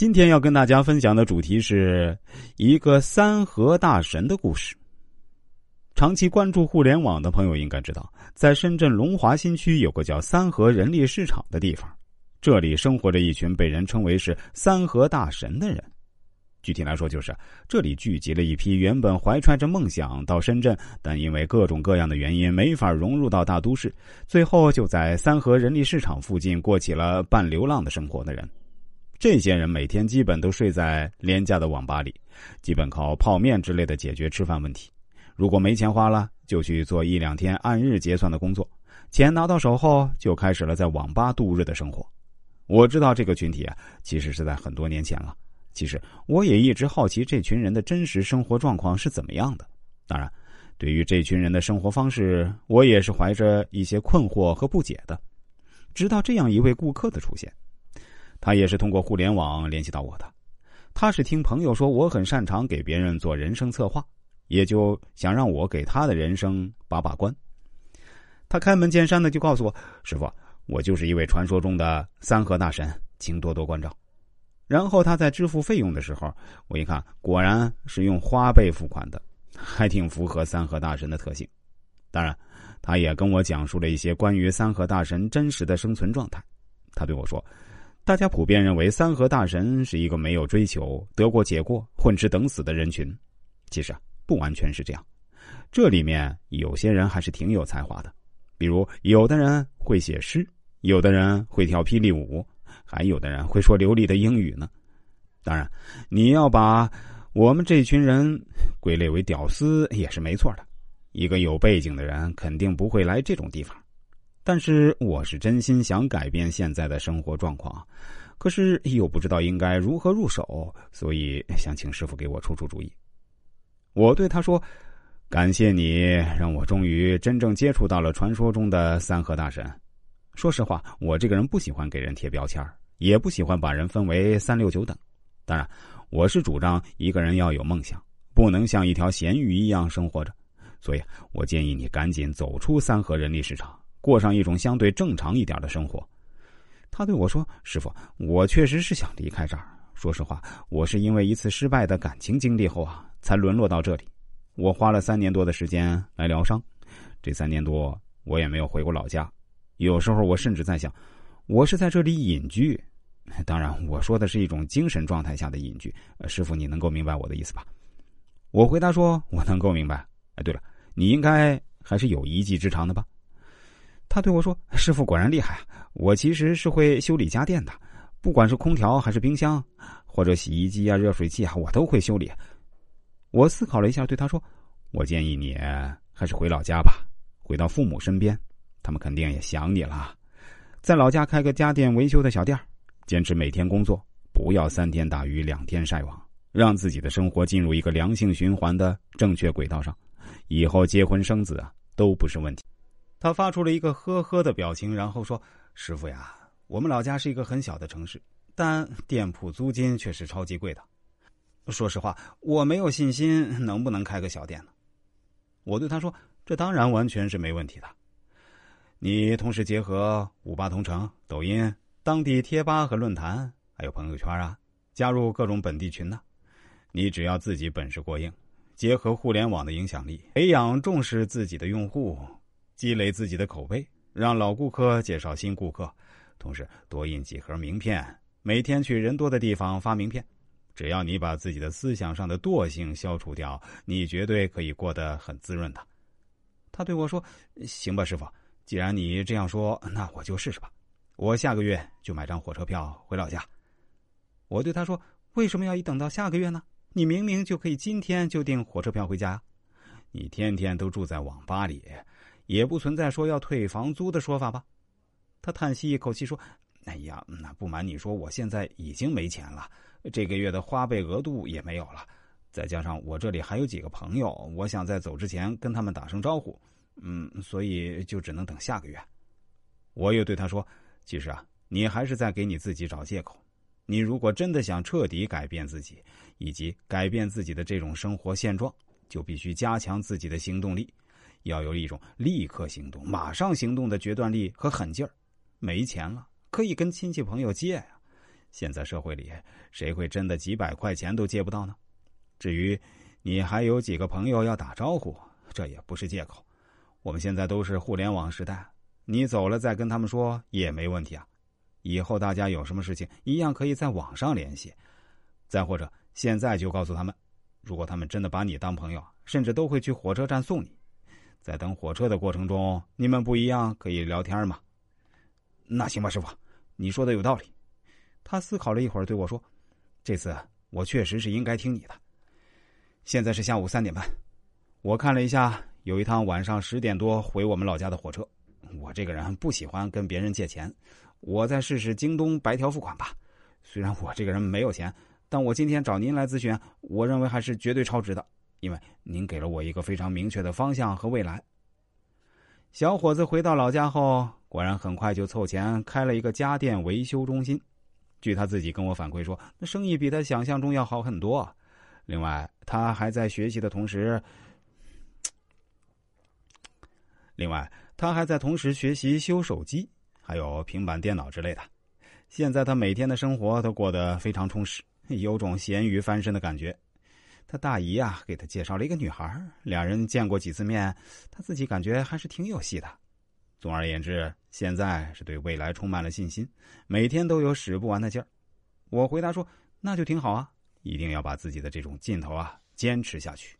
今天要跟大家分享的主题是一个三和大神的故事。长期关注互联网的朋友应该知道，在深圳龙华新区有个叫三和人力市场的地方，这里生活着一群被人称为是“三和大神”的人。具体来说，就是这里聚集了一批原本怀揣着梦想到深圳，但因为各种各样的原因没法融入到大都市，最后就在三和人力市场附近过起了半流浪的生活的人。这些人每天基本都睡在廉价的网吧里，基本靠泡面之类的解决吃饭问题。如果没钱花了，就去做一两天按日结算的工作。钱拿到手后，就开始了在网吧度日的生活。我知道这个群体啊，其实是在很多年前了。其实我也一直好奇这群人的真实生活状况是怎么样的。当然，对于这群人的生活方式，我也是怀着一些困惑和不解的。直到这样一位顾客的出现。他也是通过互联网联系到我的，他是听朋友说我很擅长给别人做人生策划，也就想让我给他的人生把把关。他开门见山的就告诉我：“师傅，我就是一位传说中的三和大神，请多多关照。”然后他在支付费用的时候，我一看，果然是用花呗付款的，还挺符合三和大神的特性。当然，他也跟我讲述了一些关于三和大神真实的生存状态。他对我说。大家普遍认为三和大神是一个没有追求、得过且过、混吃等死的人群，其实啊，不完全是这样。这里面有些人还是挺有才华的，比如有的人会写诗，有的人会跳霹雳舞，还有的人会说流利的英语呢。当然，你要把我们这群人归类为屌丝也是没错的。一个有背景的人肯定不会来这种地方。但是我是真心想改变现在的生活状况，可是又不知道应该如何入手，所以想请师傅给我出出主意。我对他说：“感谢你让我终于真正接触到了传说中的三和大神。说实话，我这个人不喜欢给人贴标签也不喜欢把人分为三六九等。当然，我是主张一个人要有梦想，不能像一条咸鱼一样生活着。所以我建议你赶紧走出三和人力市场。”过上一种相对正常一点的生活，他对我说：“师傅，我确实是想离开这儿。说实话，我是因为一次失败的感情经历后啊，才沦落到这里。我花了三年多的时间来疗伤，这三年多我也没有回过老家。有时候我甚至在想，我是在这里隐居。当然，我说的是一种精神状态下的隐居。师傅，你能够明白我的意思吧？”我回答说：“我能够明白。哎，对了，你应该还是有一技之长的吧？”他对我说：“师傅果然厉害啊，我其实是会修理家电的，不管是空调还是冰箱，或者洗衣机啊、热水器啊，我都会修理。”我思考了一下，对他说：“我建议你还是回老家吧，回到父母身边，他们肯定也想你了。在老家开个家电维修的小店坚持每天工作，不要三天打鱼两天晒网，让自己的生活进入一个良性循环的正确轨道上，以后结婚生子啊都不是问题。”他发出了一个呵呵的表情，然后说：“师傅呀，我们老家是一个很小的城市，但店铺租金却是超级贵的。说实话，我没有信心能不能开个小店呢。”我对他说：“这当然完全是没问题的。你同时结合五八同城、抖音、当地贴吧和论坛，还有朋友圈啊，加入各种本地群呢。你只要自己本事过硬，结合互联网的影响力，培养重视自己的用户。”积累自己的口碑，让老顾客介绍新顾客，同时多印几盒名片，每天去人多的地方发名片。只要你把自己的思想上的惰性消除掉，你绝对可以过得很滋润的。他对我说：“行吧，师傅，既然你这样说，那我就试试吧。我下个月就买张火车票回老家。”我对他说：“为什么要一等到下个月呢？你明明就可以今天就订火车票回家。你天天都住在网吧里。”也不存在说要退房租的说法吧？他叹息一口气说：“哎呀，那不瞒你说，我现在已经没钱了，这个月的花呗额度也没有了，再加上我这里还有几个朋友，我想在走之前跟他们打声招呼，嗯，所以就只能等下个月。”我又对他说：“其实啊，你还是在给你自己找借口。你如果真的想彻底改变自己，以及改变自己的这种生活现状，就必须加强自己的行动力。”要有一种立刻行动、马上行动的决断力和狠劲儿。没钱了，可以跟亲戚朋友借呀。现在社会里，谁会真的几百块钱都借不到呢？至于你还有几个朋友要打招呼，这也不是借口。我们现在都是互联网时代，你走了再跟他们说也没问题啊。以后大家有什么事情，一样可以在网上联系。再或者，现在就告诉他们，如果他们真的把你当朋友，甚至都会去火车站送你。在等火车的过程中，你们不一样可以聊天吗？那行吧，师傅，你说的有道理。他思考了一会儿，对我说：“这次我确实是应该听你的。”现在是下午三点半，我看了一下，有一趟晚上十点多回我们老家的火车。我这个人不喜欢跟别人借钱，我再试试京东白条付款吧。虽然我这个人没有钱，但我今天找您来咨询，我认为还是绝对超值的。因为您给了我一个非常明确的方向和未来。小伙子回到老家后，果然很快就凑钱开了一个家电维修中心。据他自己跟我反馈说，那生意比他想象中要好很多。另外，他还在学习的同时，另外他还在同时学习修手机，还有平板电脑之类的。现在他每天的生活都过得非常充实，有种咸鱼翻身的感觉。他大姨啊，给他介绍了一个女孩，两人见过几次面，他自己感觉还是挺有戏的。总而言之，现在是对未来充满了信心，每天都有使不完的劲儿。我回答说：“那就挺好啊，一定要把自己的这种劲头啊坚持下去。”